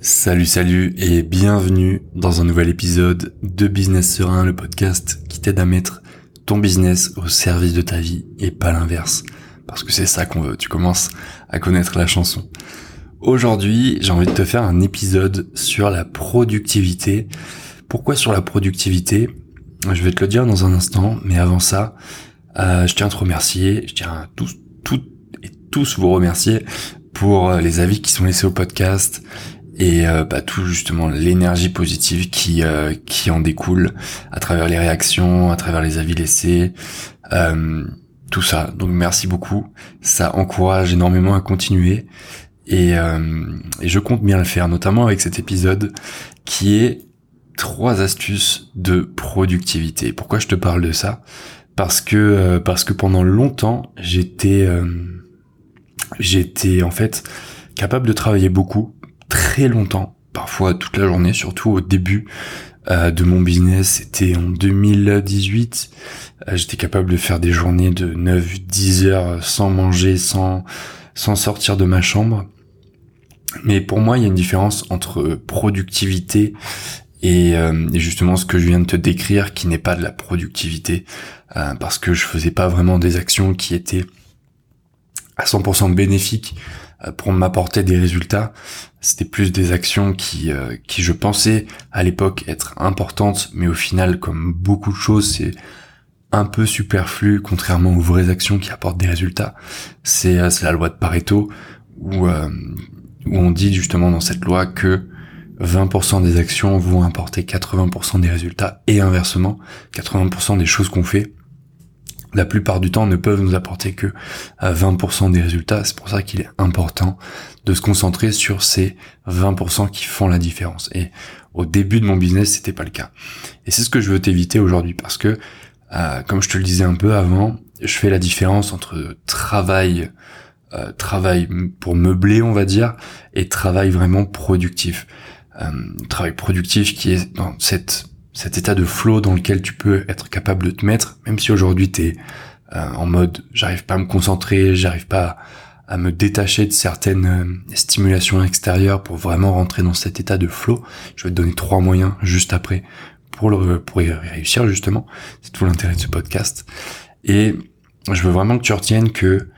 Salut, salut et bienvenue dans un nouvel épisode de Business Serein, le podcast qui t'aide à mettre ton business au service de ta vie et pas l'inverse. Parce que c'est ça qu'on veut, tu commences à connaître la chanson. Aujourd'hui, j'ai envie de te faire un épisode sur la productivité. Pourquoi sur la productivité? Je vais te le dire dans un instant, mais avant ça, euh, je tiens à te remercier, je tiens à tous, toutes et tous vous remercier pour les avis qui sont laissés au podcast et euh, bah, tout justement l'énergie positive qui euh, qui en découle à travers les réactions, à travers les avis laissés, euh, tout ça. Donc merci beaucoup, ça encourage énormément à continuer et, et je compte bien le faire, notamment avec cet épisode qui est trois astuces de productivité. Pourquoi je te parle de ça? Parce que parce que pendant longtemps j'étais j'étais en fait capable de travailler beaucoup très longtemps, parfois toute la journée, surtout au début euh, de mon business, c'était en 2018. Euh, j'étais capable de faire des journées de 9-10 heures sans manger, sans, sans sortir de ma chambre. Mais pour moi, il y a une différence entre productivité et, euh, justement ce que je viens de te décrire qui n'est pas de la productivité parce que je faisais pas vraiment des actions qui étaient à 100% bénéfiques euh, pour m'apporter des résultats. C'était plus des actions qui, euh, qui je pensais à l'époque être importantes, mais au final, comme beaucoup de choses, c'est un peu superflu, contrairement aux vraies actions qui apportent des résultats. C'est euh, la loi de Pareto, où, où on dit justement dans cette loi que 20% des actions vont apporter 80% des résultats, et inversement, 80% des choses qu'on fait la plupart du temps ne peuvent nous apporter que 20% des résultats. C'est pour ça qu'il est important de se concentrer sur ces 20% qui font la différence. Et au début de mon business, c'était pas le cas. Et c'est ce que je veux t'éviter aujourd'hui parce que, euh, comme je te le disais un peu avant, je fais la différence entre travail, euh, travail pour meubler, on va dire, et travail vraiment productif. Euh, travail productif qui est dans cette cet état de flow dans lequel tu peux être capable de te mettre, même si aujourd'hui tu es euh, en mode j'arrive pas à me concentrer, j'arrive pas à, me détacher de certaines euh, stimulations extérieures pour vraiment rentrer dans cet état de flow. Je vais te donner trois moyens juste après pour le pour y réussir justement. C'est tout l'intérêt de ce podcast. Et je veux vraiment que tu retiennes que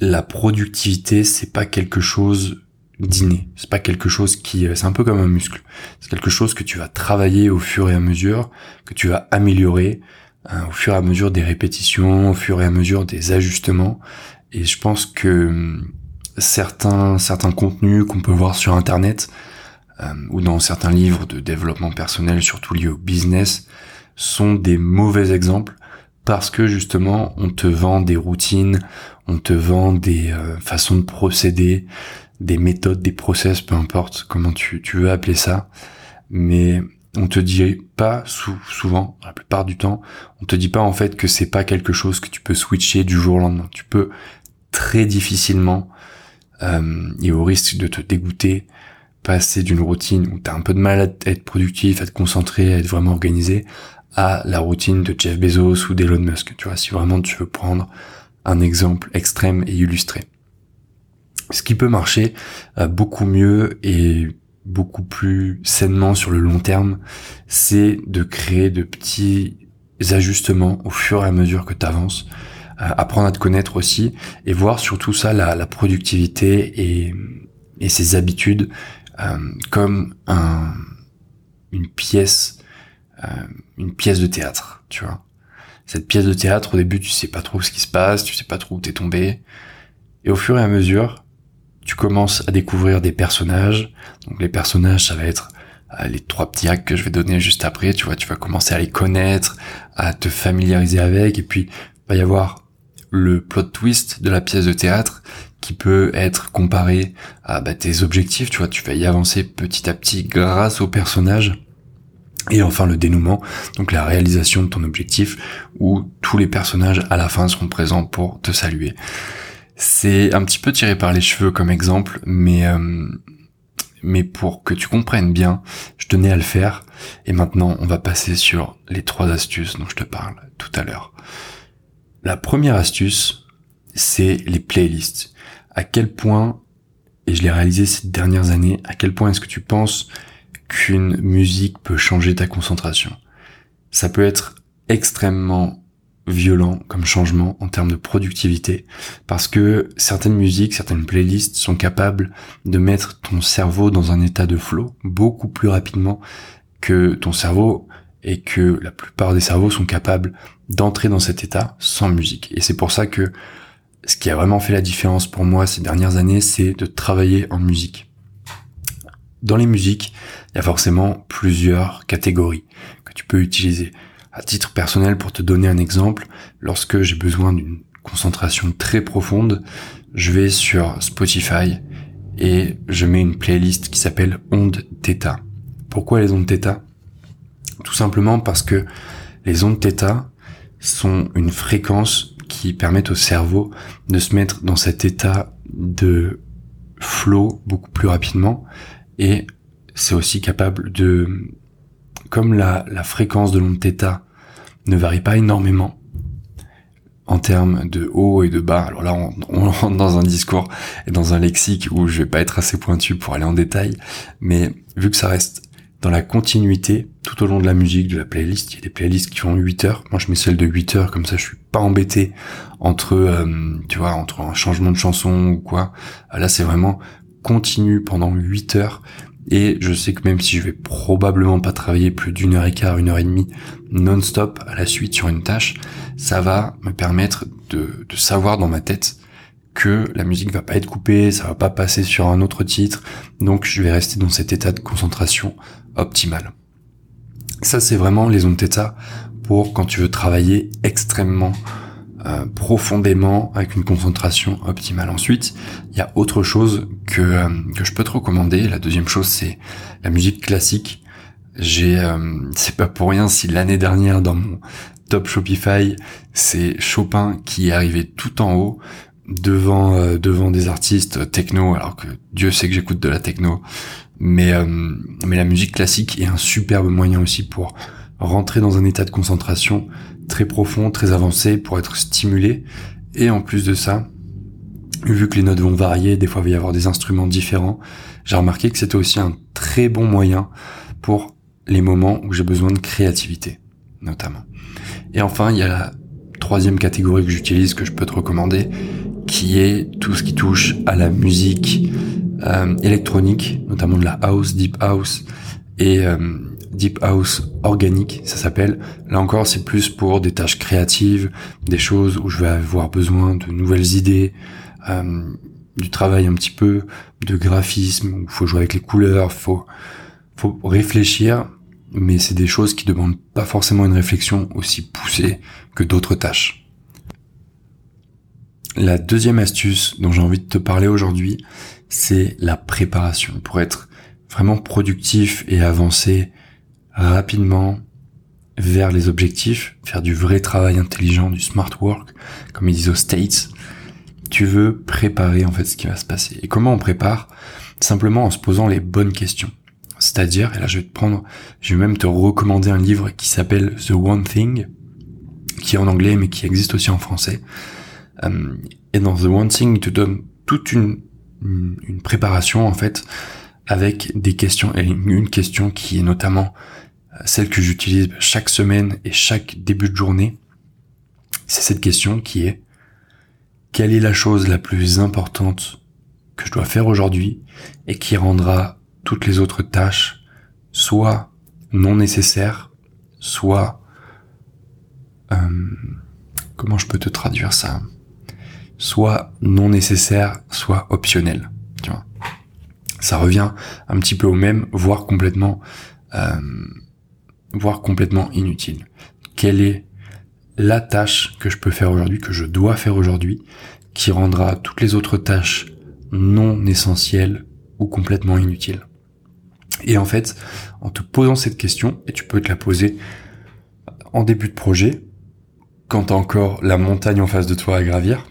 la productivité c'est pas quelque chose dîner. C'est pas quelque chose qui, euh, c'est un peu comme un muscle. C'est quelque chose que tu vas travailler au fur et à mesure, que tu vas améliorer hein, au fur et à mesure des répétitions, au fur et à mesure des ajustements. Et je pense que hum, certains certains contenus qu'on peut voir sur internet euh, ou dans certains livres de développement personnel, surtout liés au business, sont des mauvais exemples parce que justement on te vend des routines, on te vend des euh, façons de procéder, des méthodes, des process, peu importe comment tu, veux appeler ça, mais on te dit pas souvent, la plupart du temps, on te dit pas en fait que c'est pas quelque chose que tu peux switcher du jour au lendemain. Tu peux très difficilement euh, et au risque de te dégoûter, passer d'une routine où t'as un peu de mal à être productif, à te concentrer, à être vraiment organisé, à la routine de Jeff Bezos ou d'Elon Musk. Tu vois, si vraiment tu veux prendre un exemple extrême et illustré. Ce qui peut marcher euh, beaucoup mieux et beaucoup plus sainement sur le long terme, c'est de créer de petits ajustements au fur et à mesure que tu avances, euh, apprendre à te connaître aussi et voir surtout ça la, productivité et, et ses habitudes euh, comme un, une pièce une pièce de théâtre, tu vois. Cette pièce de théâtre, au début, tu sais pas trop ce qui se passe, tu sais pas trop où t'es tombé. Et au fur et à mesure, tu commences à découvrir des personnages. Donc les personnages, ça va être euh, les trois petits actes que je vais donner juste après. Tu vois, tu vas commencer à les connaître, à te familiariser avec, et puis il va y avoir le plot twist de la pièce de théâtre qui peut être comparé à bah, tes objectifs. Tu vois, tu vas y avancer petit à petit grâce aux personnages. Et enfin le dénouement, donc la réalisation de ton objectif, où tous les personnages à la fin seront présents pour te saluer. C'est un petit peu tiré par les cheveux comme exemple, mais euh, mais pour que tu comprennes bien, je tenais à le faire. Et maintenant, on va passer sur les trois astuces dont je te parle tout à l'heure. La première astuce, c'est les playlists. À quel point et je l'ai réalisé ces dernières années, à quel point est-ce que tu penses qu'une musique peut changer ta concentration? Ça peut être extrêmement violent comme changement en termes de productivité parce que certaines musiques, certaines playlists sont capables de mettre ton cerveau dans un état de flow beaucoup plus rapidement que ton cerveau et que la plupart des cerveaux sont capables d'entrer dans cet état sans musique. Et c'est pour ça que ce qui a vraiment fait la différence pour moi ces dernières années, c'est de travailler en musique. Dans les musiques, il y a forcément plusieurs catégories que tu peux utiliser. À titre personnel, pour te donner un exemple, lorsque j'ai besoin d'une concentration très profonde, je vais sur Spotify et je mets une playlist qui s'appelle Ondes Theta. Pourquoi les ondes Theta? Tout simplement parce que les ondes Theta sont une fréquence qui permet au cerveau de se mettre dans cet état de flow beaucoup plus rapidement et c'est aussi capable de comme la, la fréquence de l'onde θ ne varie pas énormément en termes de haut et de bas. Alors là, on, rentre dans un discours et dans un lexique où je vais pas être assez pointu pour aller en détail, mais vu que ça reste dans la continuité tout au long de la musique, de la playlist, il y a des playlists qui font 8 heures. Moi, je mets celle de 8 heures, comme ça, je suis pas embêté entre, euh, tu vois, entre un changement de chanson ou quoi. Là, c'est vraiment continu pendant 8 heures et je sais que même si je vais probablement pas travailler plus d'une heure et quart, une heure et demie non-stop à la suite sur une tâche, ça va me permettre de, savoir dans ma tête que la musique va pas être coupée, ça va pas passer sur un autre titre, donc je vais rester dans cet état de concentration optimal. Ça c'est vraiment les ondes θ pour quand tu veux travailler extrêmement euh, profondément avec une concentration optimale. Ensuite, il y a autre chose que euh, que je peux te recommander. La deuxième chose, c'est la musique classique. J'ai, euh, c'est pas pour rien si l'année dernière dans mon top Shopify, c'est Chopin qui est arrivé tout en haut devant devant des artistes techno, alors que Dieu sait que j'écoute de la techno, mais mais la musique classique est un superbe moyen aussi pour rentrer dans un état de concentration très profond, très avancé pour être stimulé. Et en plus de ça, vu que les notes vont varier, des fois il va y avoir des instruments différents, j'ai remarqué que c'était aussi un très bon moyen pour les moments où j'ai besoin de créativité, notamment. Et enfin, il y a la troisième catégorie que j'utilise, que je peux te recommander, qui est tout ce qui touche à la musique euh, électronique, notamment de la house, deep house, et euh, Deep House organique, ça s'appelle. Là encore, c'est plus pour des tâches créatives, des choses où je vais avoir besoin de nouvelles idées, euh, du travail un petit peu, de graphisme, où il faut jouer avec les couleurs, faut, faut réfléchir, mais c'est des choses qui demandent pas forcément une réflexion aussi poussée que d'autres tâches. La deuxième astuce dont j'ai envie de te parler aujourd'hui, c'est la préparation. Pour être vraiment productif et avancer rapidement vers les objectifs, faire du vrai travail intelligent, du smart work, comme ils disent aux States, tu veux préparer en fait ce qui va se passer. Et comment on prépare? Simplement en se posant les bonnes questions. C'est-à-dire, et là je vais te prendre, je vais même te recommander un livre qui s'appelle The One Thing, qui est en anglais mais qui existe aussi en français. Euh, et dans The One Thing, il te donne toute une, une préparation en fait avec des questions et une question qui est notamment celle que j'utilise chaque semaine et chaque début de journée, c'est cette question qui est quelle est la chose la plus importante que je dois faire aujourd'hui et qui rendra toutes les autres tâches soit non nécessaires, soit euh, comment je peux te traduire ça? Soit non nécessaires, soit optionnelles. Tu vois? Ça revient un petit peu au même, voire complètement euh, voire complètement inutile. Quelle est la tâche que je peux faire aujourd'hui, que je dois faire aujourd'hui, qui rendra toutes les autres tâches non essentielles ou complètement inutiles? Et en fait, en te posant cette question, et tu peux te la poser en début de projet, quand t'as encore la montagne en face de toi à gravir,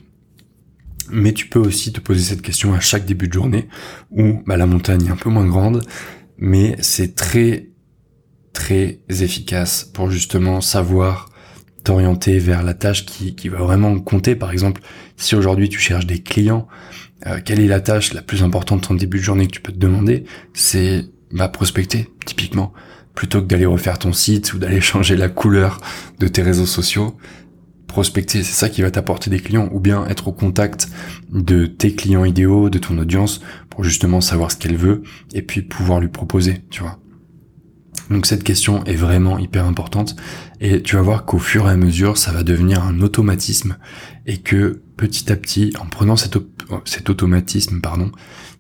mais tu peux aussi te poser cette question à chaque début de journée, où bah, la montagne est un peu moins grande, mais c'est très très efficace pour justement savoir t'orienter vers la tâche qui, qui va vraiment compter. Par exemple, si aujourd'hui tu cherches des clients, euh, quelle est la tâche la plus importante en début de journée que tu peux te demander? C'est bah, prospecter, typiquement. Plutôt que d'aller refaire ton site ou d'aller changer la couleur de tes réseaux sociaux, prospecter, c'est ça qui va t'apporter des clients, ou bien être au contact de tes clients idéaux, de ton audience, pour justement savoir ce qu'elle veut, et puis pouvoir lui proposer, tu vois. Donc cette question est vraiment hyper importante et tu vas voir qu'au fur et à mesure ça va devenir un automatisme et que petit à petit en prenant cet, automatisme pardon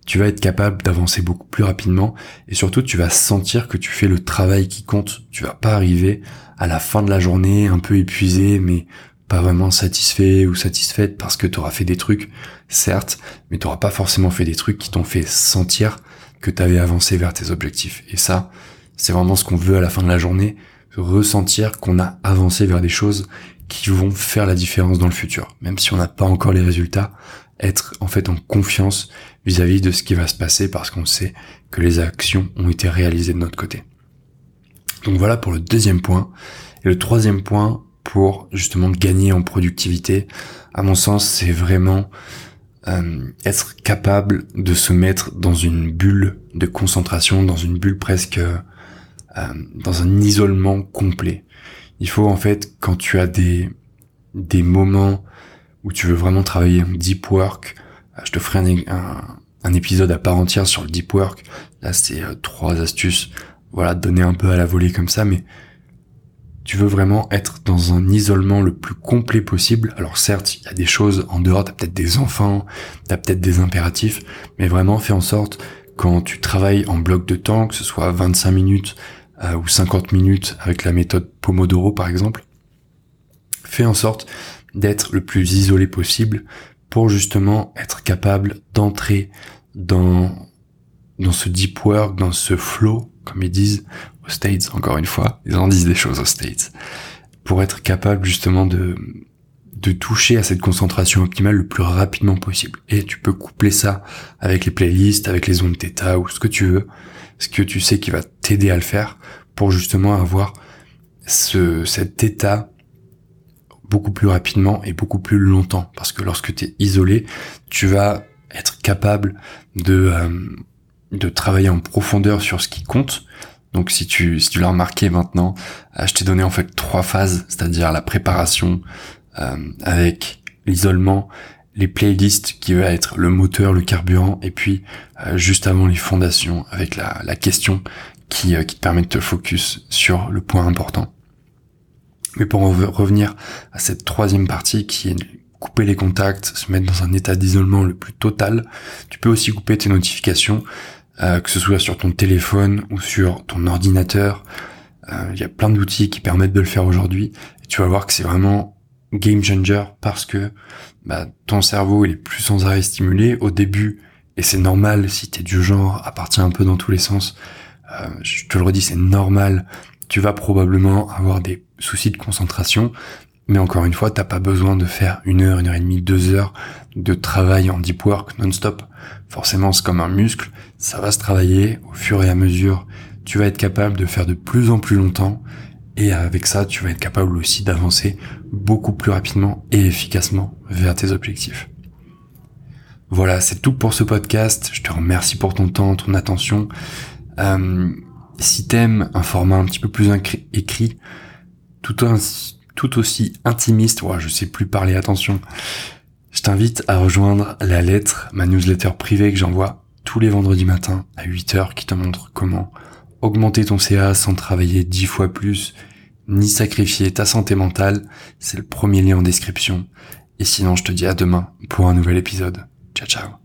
tu vas être capable d'avancer beaucoup plus rapidement et surtout tu vas sentir que tu fais le travail qui compte. Tu vas pas arriver à la fin de la journée un peu épuisé mais pas vraiment satisfait ou satisfaite parce que tu auras fait des trucs, certes, mais tu n'auras pas forcément fait des trucs qui t'ont fait sentir que tu avais avancé vers tes objectifs. Et ça, c'est vraiment ce qu'on veut à la fin de la journée, ressentir qu'on a avancé vers des choses qui vont faire la différence dans le futur. Même si on n'a pas encore les résultats, être en fait en confiance vis-à-vis de ce qui va se passer parce qu'on sait que les actions ont été réalisées de notre côté. Donc voilà pour le deuxième point. Et le troisième point pour justement gagner en productivité, à mon sens, c'est vraiment euh, être capable de se mettre dans une bulle de concentration, dans une bulle presque dans un isolement complet. Il faut en fait quand tu as des des moments où tu veux vraiment travailler en deep work, euh, je te ferai un, un, épisode à part entière sur le deep work. Là, c'est euh, trois astuces, voilà, donner un peu à la volée comme ça, mais tu veux vraiment être dans un isolement le plus complet possible. Alors certes, il y a des choses en dehors, t'as peut-être des enfants, t'as peut-être des impératifs, mais vraiment fais en sorte quand tu travailles en bloc de temps, que ce soit 25 minutes euh, ou 50 minutes avec la méthode Pomodoro par exemple, fais en sorte d'être le plus isolé possible pour justement être capable d'entrer dans dans ce deep work, dans ce flow, comme ils disent aux States, encore une fois, ils en disent des choses aux States, pour être capable justement de de toucher à cette concentration optimale le plus rapidement possible. Et tu peux coupler ça avec les playlists, avec les ondes ou ce que tu veux, ce que tu sais qui va t'aider à le faire pour justement avoir ce, cet état beaucoup plus rapidement et beaucoup plus longtemps. Parce que lorsque tu es isolé, tu vas être capable de, euh, de travailler en profondeur sur ce qui compte. Donc si tu, si tu l'as remarqué maintenant, euh, je t'ai donné en fait trois phases, c'est-à-dire la préparation euh, avec l'isolement, les playlists qui va être le moteur, le carburant, et puis juste avant les fondations avec la, question qui, qui te permet de te focus sur le point important. Mais pour revenir à cette troisième partie qui est couper les contacts, se mettre dans un état d'isolement le plus total, tu peux aussi couper tes notifications, euh, que ce soit sur ton téléphone ou sur ton ordinateur. Euh, il y a plein d'outils qui permettent de le faire aujourd'hui. Et tu vas voir que c'est vraiment game changer parce que bah, ton cerveau il est plus sans arrêt stimulé au début et c'est normal si t'es du genre à un peu dans tous les sens. Euh, je te le redis, c'est normal. Tu vas probablement avoir des soucis de concentration, mais encore une fois, t'as pas besoin de faire une heure, une heure et demie, deux heures de travail en deep work non-stop. Forcément, c'est comme un muscle, ça va se travailler au fur et à mesure. Tu vas être capable de faire de plus en plus longtemps, et avec ça, tu vas être capable aussi d'avancer beaucoup plus rapidement et efficacement vers tes objectifs. Voilà, c'est tout pour ce podcast. Je te remercie pour ton temps, ton attention. Euh, si t'aimes un format un petit peu plus écrit, tout, aussi intimiste, ouais, je sais plus parler, attention, je t'invite à rejoindre la lettre, ma newsletter privée que j'envoie tous les vendredis matins à 8h qui te montre comment augmenter ton CA sans travailler 10 fois plus, ni sacrifier ta santé mentale. C'est le premier lien en description. Et sinon, je te dis à demain pour un nouvel épisode. Ciao ciao